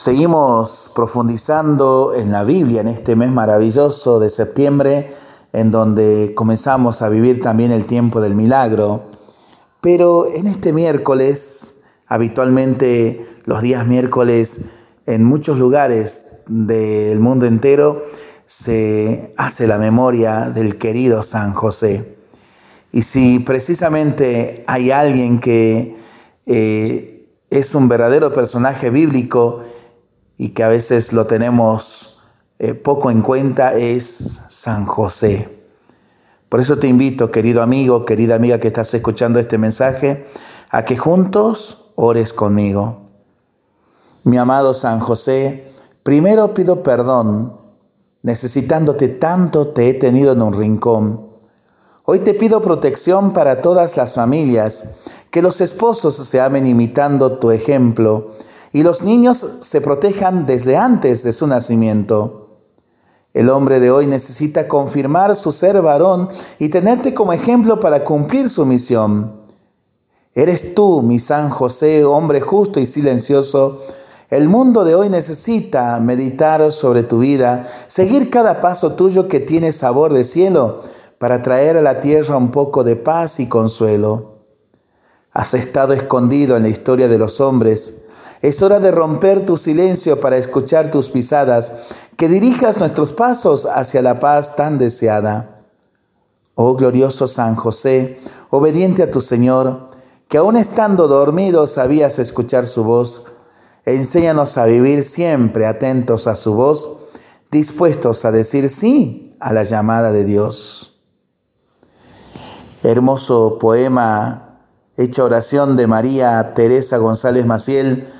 Seguimos profundizando en la Biblia en este mes maravilloso de septiembre, en donde comenzamos a vivir también el tiempo del milagro. Pero en este miércoles, habitualmente los días miércoles, en muchos lugares del mundo entero, se hace la memoria del querido San José. Y si precisamente hay alguien que eh, es un verdadero personaje bíblico, y que a veces lo tenemos eh, poco en cuenta es San José. Por eso te invito, querido amigo, querida amiga que estás escuchando este mensaje, a que juntos ores conmigo. Mi amado San José, primero pido perdón, necesitándote tanto te he tenido en un rincón. Hoy te pido protección para todas las familias, que los esposos se amen imitando tu ejemplo y los niños se protejan desde antes de su nacimiento. El hombre de hoy necesita confirmar su ser varón y tenerte como ejemplo para cumplir su misión. Eres tú, mi San José, hombre justo y silencioso. El mundo de hoy necesita meditar sobre tu vida, seguir cada paso tuyo que tiene sabor de cielo, para traer a la tierra un poco de paz y consuelo. Has estado escondido en la historia de los hombres, es hora de romper tu silencio para escuchar tus pisadas, que dirijas nuestros pasos hacia la paz tan deseada. Oh glorioso San José, obediente a tu Señor, que aun estando dormido sabías escuchar su voz, enséñanos a vivir siempre atentos a su voz, dispuestos a decir sí a la llamada de Dios. Hermoso poema, hecha oración de María Teresa González Maciel,